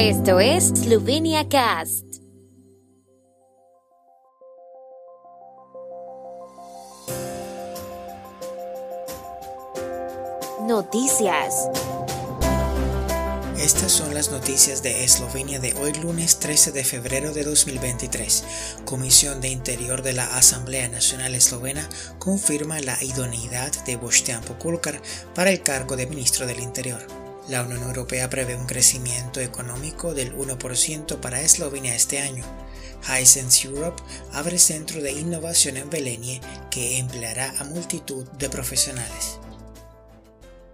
Esto es Slovenia Cast. Noticias. Estas son las noticias de Eslovenia de hoy lunes 13 de febrero de 2023. Comisión de Interior de la Asamblea Nacional Eslovena confirma la idoneidad de Boštjan Pokulkar para el cargo de ministro del Interior. La Unión Europea prevé un crecimiento económico del 1% para Eslovenia este año. Hisense Europe abre centro de innovación en Belenie que empleará a multitud de profesionales.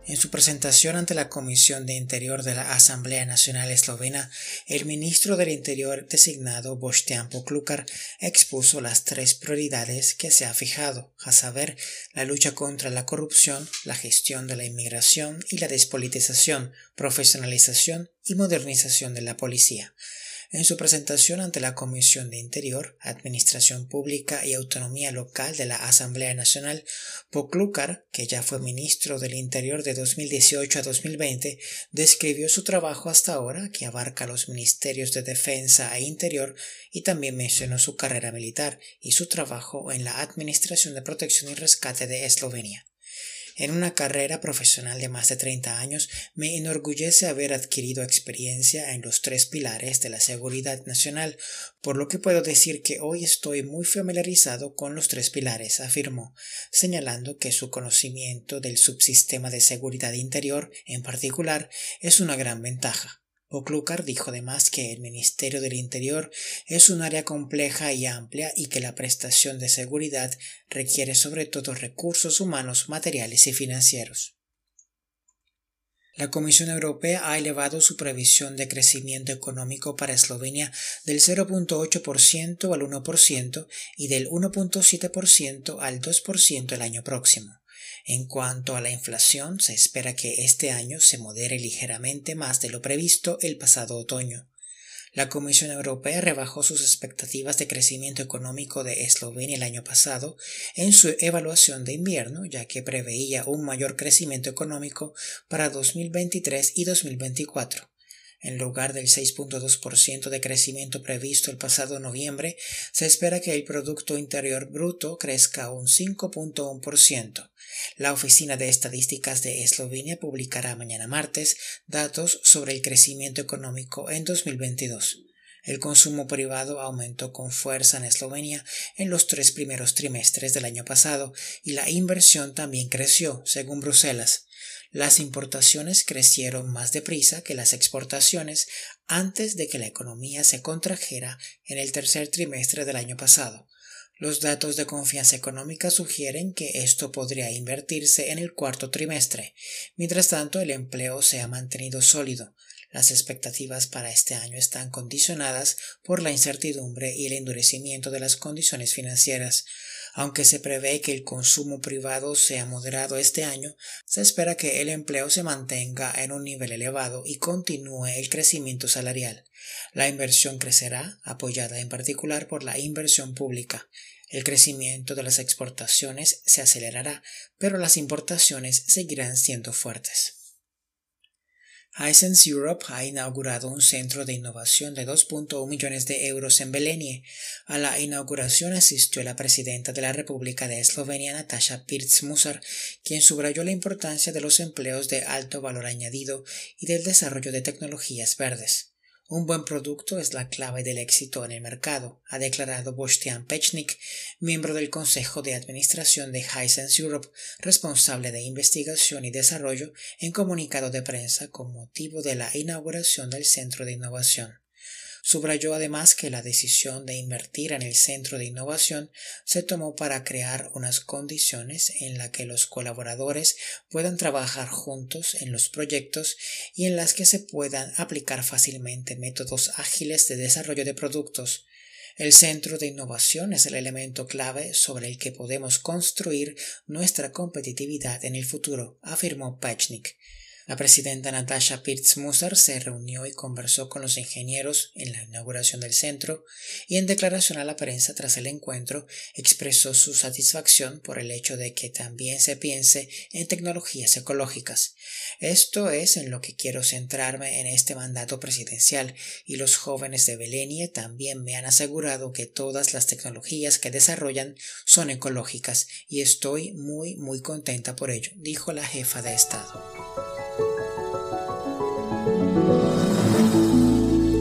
En su presentación ante la Comisión de Interior de la Asamblea Nacional Eslovena, el ministro del Interior designado Boštjan Poklukar expuso las tres prioridades que se ha fijado, a saber, la lucha contra la corrupción, la gestión de la inmigración y la despolitización, profesionalización y modernización de la policía. En su presentación ante la Comisión de Interior, Administración Pública y Autonomía Local de la Asamblea Nacional, Poklukar, que ya fue ministro del Interior de 2018 a 2020, describió su trabajo hasta ahora, que abarca los ministerios de Defensa e Interior, y también mencionó su carrera militar y su trabajo en la Administración de Protección y Rescate de Eslovenia. En una carrera profesional de más de 30 años, me enorgullece haber adquirido experiencia en los tres pilares de la seguridad nacional, por lo que puedo decir que hoy estoy muy familiarizado con los tres pilares, afirmó, señalando que su conocimiento del subsistema de seguridad interior, en particular, es una gran ventaja. Oclúcar dijo además que el Ministerio del Interior es un área compleja y amplia y que la prestación de seguridad requiere sobre todo recursos humanos, materiales y financieros. La Comisión Europea ha elevado su previsión de crecimiento económico para Eslovenia del 0.8% al 1% y del 1.7% al 2% el año próximo. En cuanto a la inflación, se espera que este año se modere ligeramente más de lo previsto el pasado otoño. La Comisión Europea rebajó sus expectativas de crecimiento económico de Eslovenia el año pasado en su evaluación de invierno, ya que preveía un mayor crecimiento económico para 2023 y 2024. En lugar del 6.2% de crecimiento previsto el pasado noviembre, se espera que el Producto Interior Bruto crezca un 5.1%. La Oficina de Estadísticas de Eslovenia publicará mañana martes datos sobre el crecimiento económico en 2022. El consumo privado aumentó con fuerza en Eslovenia en los tres primeros trimestres del año pasado y la inversión también creció, según Bruselas. Las importaciones crecieron más deprisa que las exportaciones antes de que la economía se contrajera en el tercer trimestre del año pasado. Los datos de confianza económica sugieren que esto podría invertirse en el cuarto trimestre. Mientras tanto, el empleo se ha mantenido sólido. Las expectativas para este año están condicionadas por la incertidumbre y el endurecimiento de las condiciones financieras. Aunque se prevé que el consumo privado sea moderado este año, se espera que el empleo se mantenga en un nivel elevado y continúe el crecimiento salarial. La inversión crecerá, apoyada en particular por la inversión pública. El crecimiento de las exportaciones se acelerará, pero las importaciones seguirán siendo fuertes. Hisense Europe ha inaugurado un centro de innovación de 2.1 millones de euros en Belenie. A la inauguración asistió la presidenta de la República de Eslovenia, Natasha Pirc-Musar, quien subrayó la importancia de los empleos de alto valor añadido y del desarrollo de tecnologías verdes. Un buen producto es la clave del éxito en el mercado, ha declarado Bostian Pechnik, miembro del Consejo de Administración de Hisense Europe, responsable de investigación y desarrollo, en comunicado de prensa con motivo de la inauguración del Centro de Innovación. Subrayó además que la decisión de invertir en el centro de innovación se tomó para crear unas condiciones en las que los colaboradores puedan trabajar juntos en los proyectos y en las que se puedan aplicar fácilmente métodos ágiles de desarrollo de productos. El centro de innovación es el elemento clave sobre el que podemos construir nuestra competitividad en el futuro, afirmó Pachnik. La presidenta Natasha Pirtz-Musser se reunió y conversó con los ingenieros en la inauguración del centro y en declaración a la prensa tras el encuentro expresó su satisfacción por el hecho de que también se piense en tecnologías ecológicas. Esto es en lo que quiero centrarme en este mandato presidencial y los jóvenes de Belenie también me han asegurado que todas las tecnologías que desarrollan son ecológicas y estoy muy muy contenta por ello, dijo la jefa de Estado.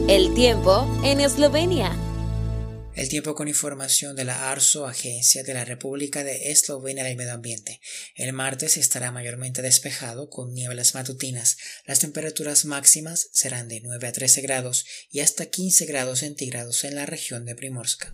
El tiempo en Eslovenia. El tiempo con información de la ARSO, Agencia de la República de Eslovenia del Medio Ambiente. El martes estará mayormente despejado con nieblas matutinas. Las temperaturas máximas serán de 9 a 13 grados y hasta 15 grados centígrados en la región de Primorska.